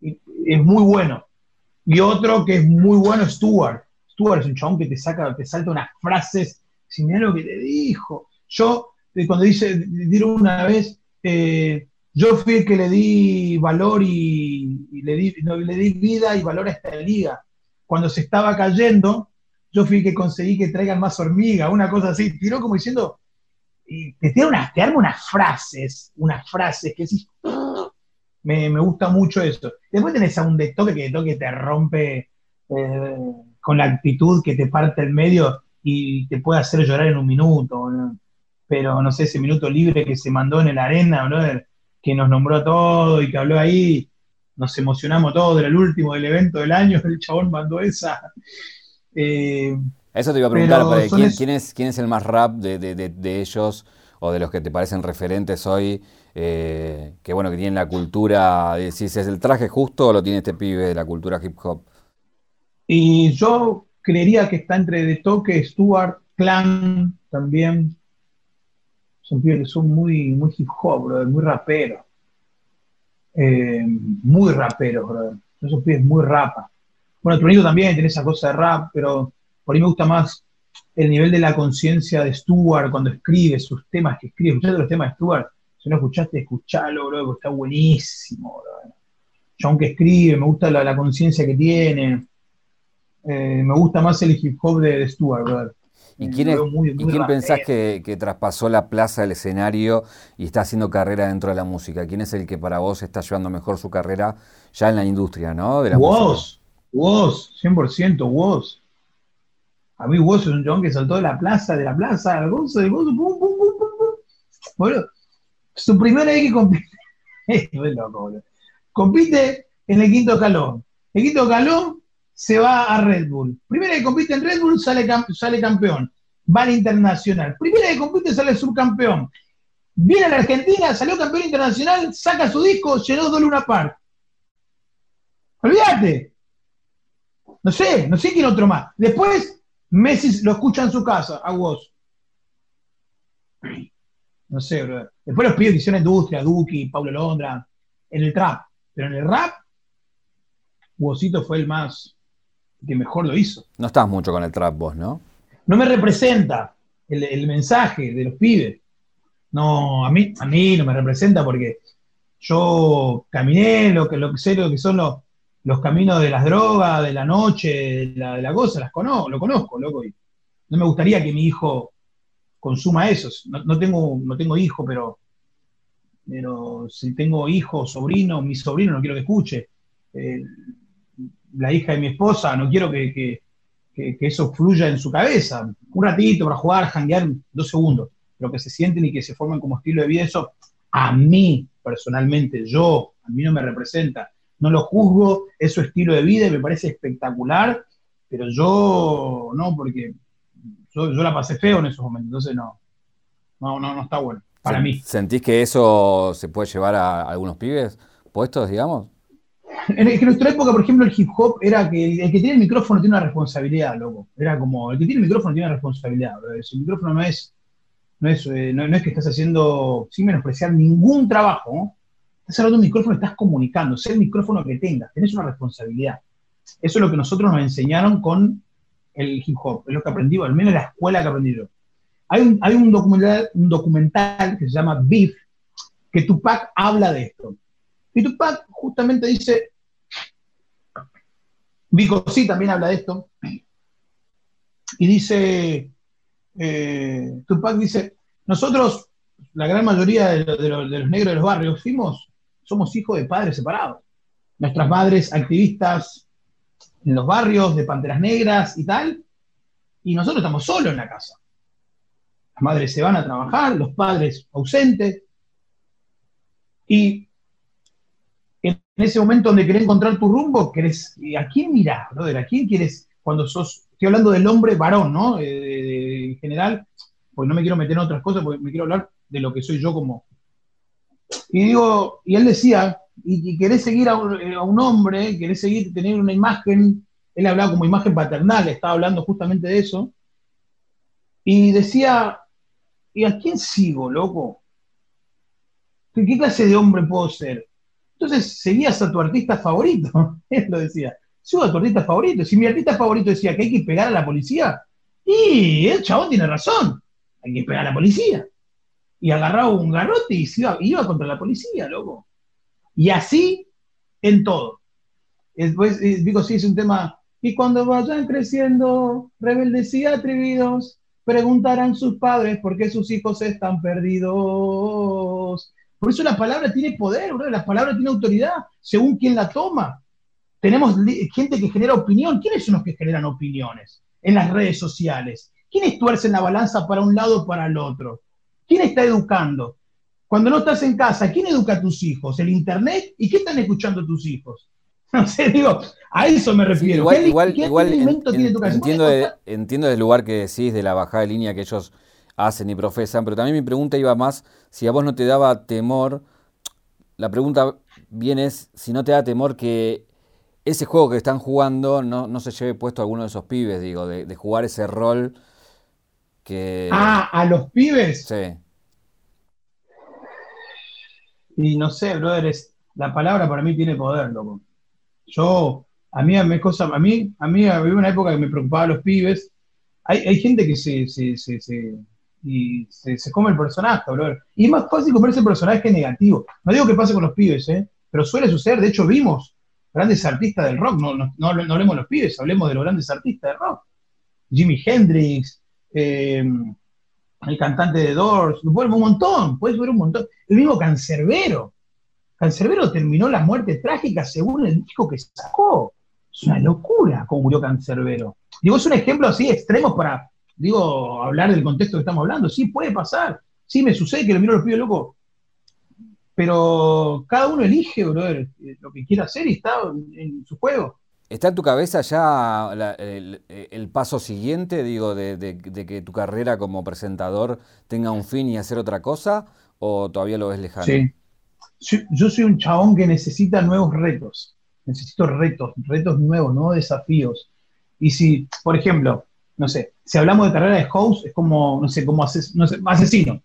Es muy bueno. Y otro que es muy bueno, Stuart. Stuart es un chabón que te saca, te salta unas frases, si mira lo que te dijo. Yo, eh, cuando dice, dieron una vez, eh, yo fui el que le di valor y, le, di, le di vida y valor a esta liga. Cuando se estaba cayendo, yo fui el que conseguí que traigan más hormigas, una cosa así. Tiró como diciendo, y te, unas, te arma unas frases, unas frases que sí, me, me, gusta mucho eso. Después tenés a un de toque que de toque te rompe eh, con la actitud que te parte el medio y te puede hacer llorar en un minuto. Pero no sé, ese minuto libre que se mandó en la arena, que nos nombró todo y que habló ahí, nos emocionamos todos, era el último del evento del año, el chabón mandó esa. Eh, eso te iba a preguntar, ¿quién, es, ¿quién, es, el más rap de, de, de ellos o de los que te parecen referentes hoy? Eh, que bueno, que tienen la cultura, si es el traje justo o lo tiene este pibe de la cultura hip hop. Y yo creería que está entre De Toque, Stuart, Clan también. Son pibes que son muy, muy hip hop, muy raperos. Eh, muy raperos, brother. Esos pibes muy rapa. Bueno, Trunito también tiene esa cosa de rap, pero por ahí me gusta más el nivel de la conciencia de Stuart cuando escribe sus temas que escribe. Escuchando los temas de Stuart, si no escuchaste, escuchalo, bro, porque está buenísimo, bro. Yo aunque escribe, me gusta la, conciencia que tiene. Eh, me gusta más el hip hop de, Stuart, bro. ¿Y quién, ¿y quién pensás que, traspasó la plaza del escenario y está haciendo carrera dentro de la música? ¿Quién es el que para vos está llevando mejor su carrera ya en la industria, ¿no? De Woz, Woz, 100%, Woz. A mí Woz es un John que saltó de la plaza, de la plaza, al gozo, de gozo, pum, pum, pum, pum, pum. Bueno, su primera vez que compite, <laughs> es loco, compite en el quinto calón. El quinto calón se va a Red Bull. Primera que compite en Red Bull sale, campeón. Va al internacional. Primera que compite sale subcampeón. Viene a la Argentina, salió campeón internacional, saca su disco, llenó dos Luna Park. Olvídate. No sé, no sé quién otro más. Después, Messi lo escucha en su casa, a vos. No sé, bro. Después los pibes que hicieron industria, Duki, Pablo Londra, en el trap. Pero en el rap, Wosito fue el más, que mejor lo hizo. No estás mucho con el trap vos, ¿no? No me representa el, mensaje de los pibes. No, a mí, a mí no me representa porque yo caminé lo que, lo que sé lo que son los, los caminos de las drogas, de la noche, de la, de la cosa, las conozco, lo conozco, loco. Y no me gustaría que mi hijo consuma eso. No, tengo, no tengo hijo, pero, pero si tengo hijo, sobrino, mi sobrino no quiero que escuche. Eh, la hija de mi esposa, no quiero que, que, eso fluya en su cabeza. Un ratito para jugar, janguear dos segundos. Pero que se sienten y que se formen como estilo de vida, eso a mí personalmente, yo, a mí no me representa. No lo juzgo, es su estilo de vida y me parece espectacular, pero yo no, porque yo, la pasé feo en esos momentos, entonces no, no, no, no está bueno, para mí. ¿Sentís que eso se puede llevar a algunos pibes puestos, digamos? En, nuestra época, por ejemplo, el hip hop era que el, que tiene el micrófono tiene una responsabilidad, loco. Era como, el que tiene el micrófono tiene una responsabilidad. El micrófono no es, no es, eh, no, es que estás haciendo, sin menospreciar ningún trabajo, ¿no? Estás hablando de un micrófono, estás comunicando, sé el micrófono que tengas, tenés una responsabilidad. Eso es lo que nosotros nos enseñaron con el hip hop, es lo que aprendí, al menos en la escuela que aprendí yo. Hay un, hay un, documental, un documental que se llama Beef, que Tupac habla de esto. Y Tupac justamente dice, Vico sí también habla de esto, y dice, eh, Tupac dice, nosotros, la gran mayoría de, los negros de los barrios, fuimos, somos hijos de padres separados. Nuestras madres activistas en los barrios de Panteras Negras y tal, y nosotros estamos solos en la casa. Las madres se van a trabajar, los padres ausentes, y en ese momento donde querés encontrar tu rumbo, querés, ¿a quién mirás, brother? ¿A quién quieres cuando sos, estoy hablando del hombre varón, ¿no? en general, pues no me quiero meter en otras cosas, porque me quiero hablar de lo que soy yo como... Y digo, y él decía, y, querés seguir a un, hombre, querés seguir, tener una imagen, él hablaba como imagen paternal, estaba hablando justamente de eso, y decía, ¿y a quién sigo, loco? qué clase de hombre puedo ser? Entonces seguías a tu artista favorito, <laughs> él lo decía. Sigo a tu artista favorito. Si mi artista favorito decía que hay que pegar a la policía, y el chabón tiene razón, hay que pegar a la policía. Y agarraba un garrote y iba, contra la policía, loco. Y así en todo. Después, eh, digo, sí, es un tema. Y cuando vayan creciendo, rebeldes y atrevidos, preguntarán sus padres por qué sus hijos están perdidos. Por eso la palabra tiene poder, la palabra tiene autoridad, según quien la toma. Tenemos gente que genera opinión. ¿Quiénes son los que generan opiniones en las redes sociales? ¿Quiénes tuercen la balanza para un lado o para el otro? ¿Quién está educando? Cuando no estás en casa, ¿quién educa a tus hijos? ¿El Internet? ¿Y qué están escuchando tus hijos? <laughs> No sé, digo, a eso me refiero. igual, igual, entiendo, entiendo del lugar que decís, de la bajada de línea que ellos hacen y profesan, pero también mi pregunta iba más, si a vos no te daba temor, la pregunta bien es si no te da temor que ese juego que están jugando no, se lleve puesto a alguno de esos pibes, digo, de, jugar ese rol que... Ah, a los pibes. Sí. Y no sé, brother, la palabra para mí tiene poder, loco. Yo, a mí, a mí, cosa, a mí, a mí había una época que me preocupaba a los pibes. Hay, hay gente que se, se, se, y se, come el personaje. Y es más fácil comerse el personaje negativo. No digo que pase con los pibes, ¿eh? pero suele suceder. De hecho, vimos grandes artistas del rock. No, no, no, hablemos de los pibes, hablemos de los grandes artistas del rock. Jimi Hendrix, eh, el cantante de Doors, un montón, puedes ver un montón. El mismo Cancerbero. Cancerbero terminó la muerte trágica según el disco que sacó. Es una locura cómo murió Cancerbero. Digo, es un ejemplo así extremo para, digo, hablar del contexto que estamos hablando. Sí, puede pasar. Sí, me sucede que lo miro a los pibes locos. Pero cada uno elige, brother, lo que quiere hacer y está en, su juego. ¿Está en tu cabeza ya el, paso siguiente, digo, de, que tu carrera como presentador tenga un fin y hacer otra cosa? ¿O todavía lo ves lejano? Sí. Yo soy un chabón que necesita nuevos retos. Necesito retos, retos nuevos, nuevos desafíos. Y si, por ejemplo, no sé, si hablamos de carrera de host, es como, no sé, como asesino.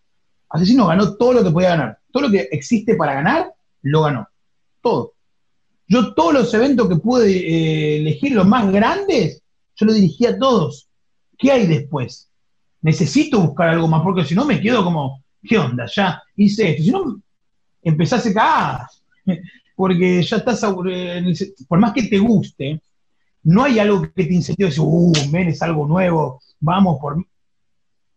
Asesino ganó todo lo que podía ganar. Todo lo que existe para ganar, lo ganó. Todo. Yo todos los eventos que pude eh, elegir, los más grandes, yo los dirigía a todos. ¿Qué hay después? Necesito buscar algo más, porque si no me quedo como, ¿qué onda? Ya hice esto. Si no, empezás a caer. <laughs> Porque ya estás, por más que te guste, no hay algo que te incentive, uh, men, es algo nuevo, vamos por...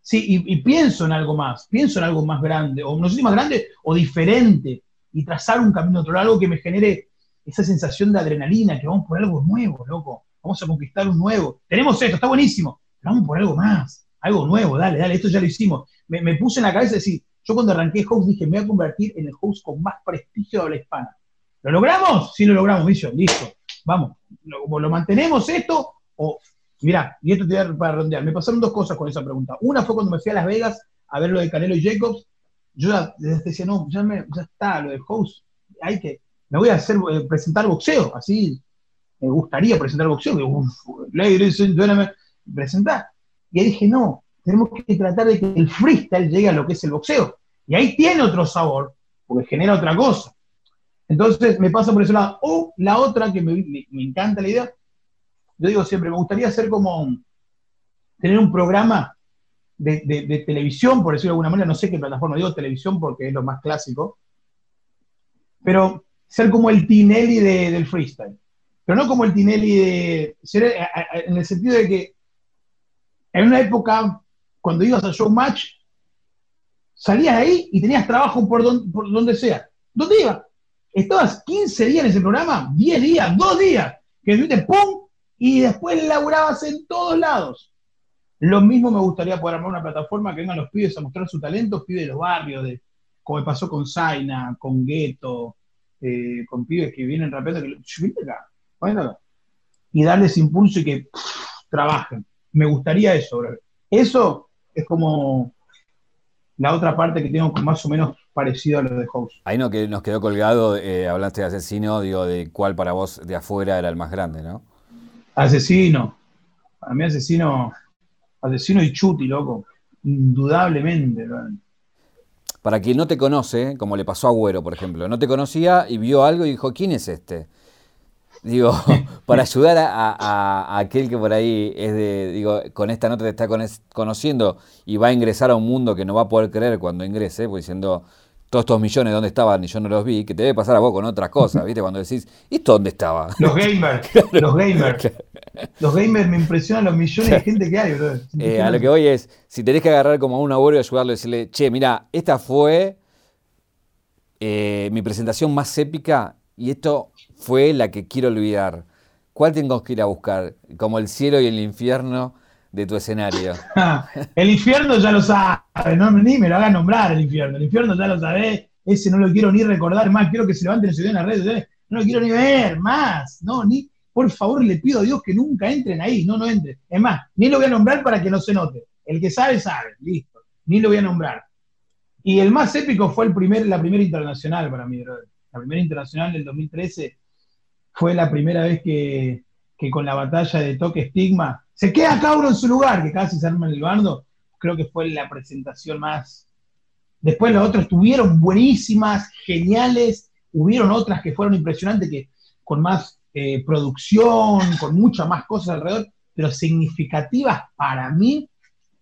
Sí, y, pienso en algo más, pienso en algo más grande, o no sé si más grande o diferente, y trazar un camino otro, algo que me genere esa sensación de adrenalina, que vamos por algo nuevo, loco. vamos a conquistar un nuevo. Tenemos esto, está buenísimo, vamos por algo más, algo nuevo, dale, dale, esto ya lo hicimos. Me, puse en la cabeza decir, yo cuando arranqué host dije, me voy a convertir en el host con más prestigio de habla hispana. ¿Lo logramos? Sí, lo logramos, Vision, listo. Vamos, ¿lo, lo mantenemos esto? O, mirá, y esto te voy a para redondear. Me pasaron dos cosas con esa pregunta. Una fue cuando me fui a Las Vegas a ver lo de Canelo y Jacobs. Yo ya decía, no, ya, me, ya está, lo de host, hay que, me voy a hacer, eh, presentar boxeo, así, me gustaría presentar boxeo, ladies and gentlemen, presentar. Y ahí dije, no, tenemos que tratar de que el freestyle llegue a lo que es el boxeo. Y ahí tiene otro sabor, porque genera otra cosa. Entonces me pasa por ese lado. O la otra que me, encanta la idea, yo digo siempre, me gustaría hacer como tener un programa de, televisión, por decirlo de alguna manera, no sé qué plataforma, digo televisión porque es lo más clásico, pero ser como el Tinelli del freestyle. Pero no como el Tinelli de. Ser, en el sentido de que en una época, cuando ibas a Showmatch, salías ahí y tenías trabajo por, por donde sea. ¿Dónde ibas? Estabas 15 días en ese programa, 10 días, 2 días, que tuviste ¡pum! Y después laburabas en todos lados. Lo mismo me gustaría poder armar una plataforma que vengan los pibes a mostrar su talento, pibes de los barrios, de, como pasó con Zaina, con Gueto, eh, con pibes que vienen rápido, que acá, y darles impulso y que trabajen. Me gustaría eso, Eso es como la otra parte que tengo más o menos parecido a lo de House. Ahí no, que nos quedó colgado, eh, hablaste de asesino, digo, de cuál para vos de afuera era el más grande, ¿no? Asesino. Para mí asesino, asesino y chuti, loco. Indudablemente, Para quien no te conoce, como le pasó a Güero, por ejemplo, no te conocía y vio algo y dijo, ¿quién es este? Digo, <laughs> <laughs> para ayudar a, aquel que por ahí es de, digo, con esta nota te está conociendo y va a ingresar a un mundo que no va a poder creer cuando ingrese, pues diciendo, todos estos millones, ¿dónde estaban? Y yo no los vi, que te debe pasar a vos con otras cosas, <laughs> ¿viste? Cuando decís, ¿esto dónde estaba? Los gamers, los gamers. Los gamers me impresionan los millones de gente que hay, bro. Eh, a lo que voy es, si tenés que agarrar como a un abuelo y ayudarlo y decirle, che, mira, esta fue eh, mi presentación más épica y esto fue la que quiero olvidar. ¿Cuál tengo que ir a buscar? Como el cielo y el infierno de tu escenario. <laughs> el infierno ya lo sabes, no, ni me lo hagas nombrar el infierno. El infierno ya lo sabés, ese no lo quiero ni recordar más, quiero que se levanten y en las redes, no lo quiero ni ver más, no, ni, por favor le pido a Dios que nunca entren ahí, no, no entren. Es más, ni lo voy a nombrar para que no se note. El que sabe, sabe, listo, ni lo voy a nombrar. Y el más épico fue el primer, la primera internacional para mí, La primera internacional del 2013 fue la primera vez que, que con la batalla de Toque Estigma se queda cada uno en su lugar, que casi se arma en el bando. Creo que fue la presentación más. Después los otros estuvieron buenísimas, geniales. Hubieron otras que fueron impresionantes, que con más eh, producción, con muchas más cosas alrededor, pero significativas para mí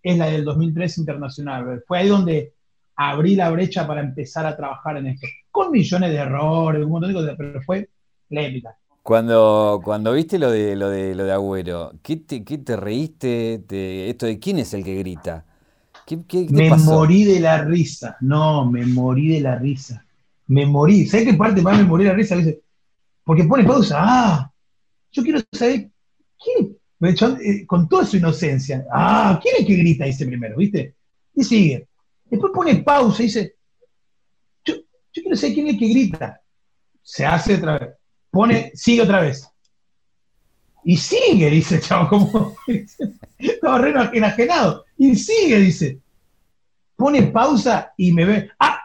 es la del 2003 internacional. Fue ahí donde abrí la brecha para empezar a trabajar en esto. Con millones de errores, un montón de cosas, pero fue la épica. Cuando, cuando viste lo de lo de lo de Agüero, ¿qué te, qué te reíste? esto de quién es el que grita? ¿Qué, me morí de la risa. No, me morí de la risa. Me morí. ¿Sabes qué parte más me morí de la risa? Porque pone pausa. Ah, yo quiero saber quién. Eh, con toda su inocencia. Ah, ¿quién es el que grita? Dice primero, ¿viste? Y sigue. Después pone pausa y dice, yo, yo quiero saber quién es el que grita. Se hace otra vez pone, sigue otra vez. Y sigue, dice el chavo, como <laughs> estaba re enajenado. Y sigue, dice. Pone pausa y me ve. Ah,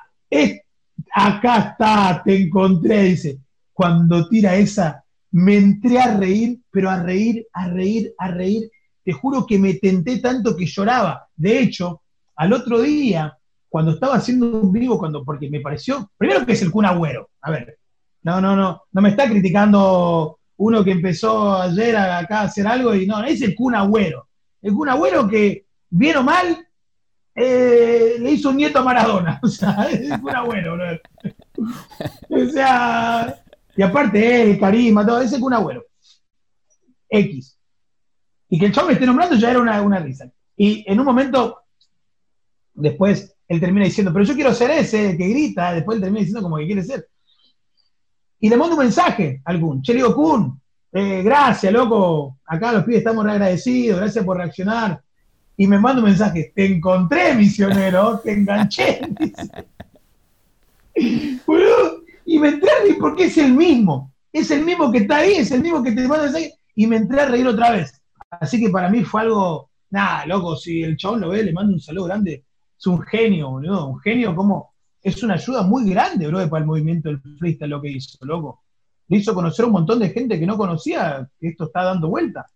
acá está, te encontré, dice. Cuando tira esa, me entré a reír, pero a reír, a reír, a reír. Te juro que me tenté tanto que lloraba. De hecho, al otro día, cuando estaba haciendo un vivo, cuando, porque me pareció, primero que es el Kun Agüero. A ver, no, no, no. No me está criticando uno que empezó ayer acá a hacer algo y no, es el Kun Agüero. El Kun Agüero que, bien o mal, eh, le hizo un nieto a Maradona. <laughs> O sea, es el Agüero, bro. o sea, y aparte, el carisma, todo, es el Agüero. X. Y que el chavo me esté nombrando ya era una, una risa. Y en un momento, después, él termina diciendo, pero yo quiero ser ese que grita, después él termina diciendo como que quiere ser y le mando un mensaje a algún. Che, digo, Kun, eh, gracias, loco, acá los pibes estamos agradecidos, gracias por reaccionar. Y me manda un mensaje, te encontré, misionero, te enganché. <laughs> y me entré a reír porque es el mismo, es el mismo que está ahí, es el mismo que te manda mensaje, y me entré a reír otra vez. Así que para mí fue algo, nada, loco, si el chabón lo ve, le mando un saludo grande, es un genio, boludo, un genio como, es una ayuda muy grande, bro, para el movimiento del freestyle lo que hizo, loco le hizo conocer a un montón de gente que no conocía que esto está dando vuelta.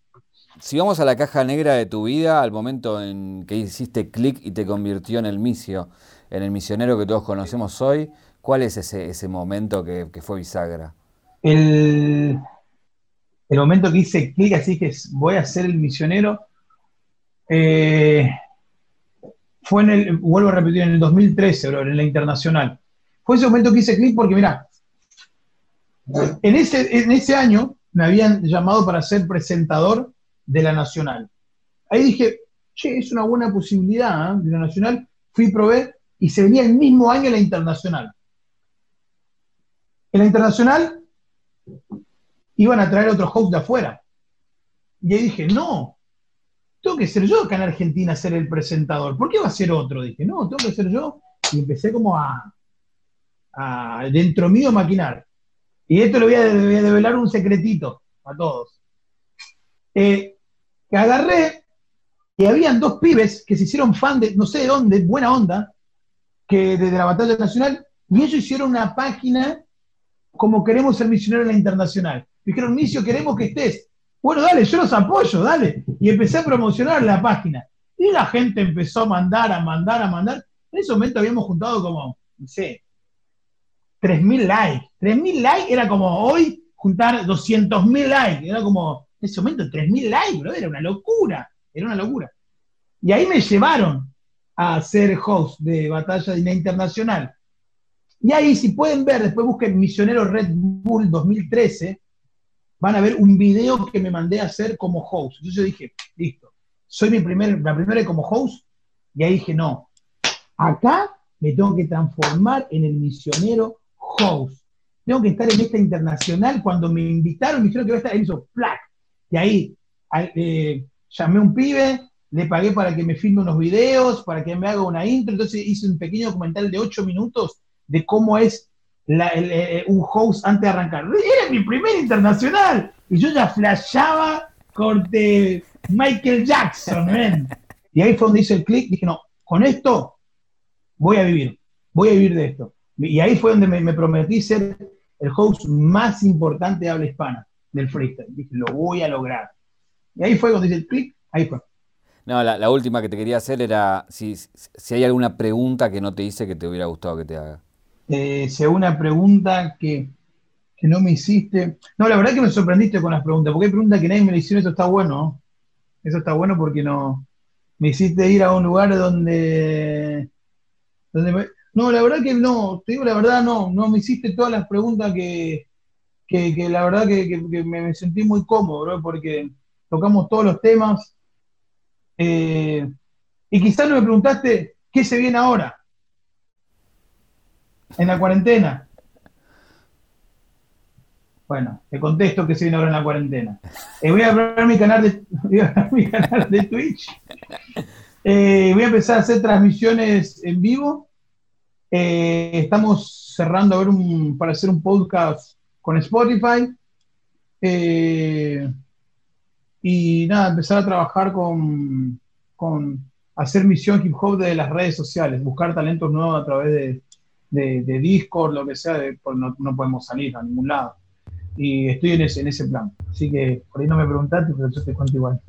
Si vamos a la caja negra de tu vida, al momento en que hiciste clic y te convirtió en el misio, en el misionero que todos conocemos hoy, ¿cuál es ese, momento que, fue bisagra? El, el momento que hice clic, así que voy a ser el misionero, eh, fue en el, vuelvo a repetir, en el 2013, bro, en la internacional. Fue ese momento que hice clic porque, mira, en ese, en ese año me habían llamado para ser presentador de la Nacional. Ahí dije, che, es una buena posibilidad ¿eh? de la Nacional. Fui, probé y se venía el mismo año la Internacional. En la Internacional iban a traer otros hosts de afuera. Y ahí dije, no, tengo que ser yo acá en Argentina ser el presentador. ¿Por qué va a ser otro? Dije, no, tengo que ser yo. Y empecé como a, a dentro mío maquinar. Y esto le voy a, develar un secretito a todos. Eh, que agarré y habían dos pibes que se hicieron fan de, no sé de dónde, buena onda, que desde la batalla nacional, y ellos hicieron una página como queremos ser misioneros en la internacional. Dijeron, Micio, queremos que estés. Bueno, dale, yo los apoyo, dale. Y empecé a promocionar la página. Y la gente empezó a mandar, a mandar, a mandar. En ese momento habíamos juntado como, no sé, 3.000 likes. 3.000 likes era como hoy juntar 200.000 likes. Era como, en ese momento, 3.000 likes, bro, era una locura. Era una locura. Y ahí me llevaron a ser host de Batalla de Internacional. Y ahí, si pueden ver, después busquen Misionero Red Bull 2013, van a ver un video que me mandé a hacer como host. Entonces dije, listo, soy mi primer, la primera como host, y ahí dije, no, acá me tengo que transformar en el misionero host. Tengo que estar en esta internacional. Cuando me invitaron, me dijeron que iba a estar, ahí hizo plac. Y ahí eh, llamé a un pibe, le pagué para que me filme unos videos, para que me haga una intro. Entonces hice un pequeño documental de ocho minutos de cómo es eh, un host antes de arrancar. Era mi primer internacional. Y yo ya flashaba corte Michael Jackson, Y ahí fue donde hice el clic. Dije, no, con esto voy a vivir. Voy a vivir de esto. Y ahí fue donde me, prometí ser el host más importante de habla hispana del freestyle. Dije, lo voy a lograr. Y ahí fue cuando hice el clic, ahí fue. No, la, última que te quería hacer era si, si, hay alguna pregunta que no te hice que te hubiera gustado que te haga. Eh, una pregunta que, no me hiciste. No, la verdad que me sorprendiste con las preguntas, porque hay preguntas que nadie me hicieron, eso está bueno. Eso está bueno porque no. Me hiciste ir a un lugar donde. donde no, la verdad que no, te digo la verdad, no, no me hiciste todas las preguntas que, la verdad que, me sentí muy cómodo, porque tocamos todos los temas. Eh, y quizás no me preguntaste qué se viene ahora, en la cuarentena. Bueno, te contesto que se viene ahora en la cuarentena. Eh, voy a abrir mi canal de, <laughs> mi canal de Twitch. Eh, voy a empezar a hacer transmisiones en vivo eh, estamos cerrando para hacer un podcast con Spotify. Y nada, empezar a trabajar con, con, hacer misión hip hop de las redes sociales, buscar talentos nuevos a través de, de, Discord, lo que sea, pues no, no, podemos salir a ningún lado. Y estoy en ese, en ese plan. Así que por ahí no me preguntaste, pero yo te cuento igual.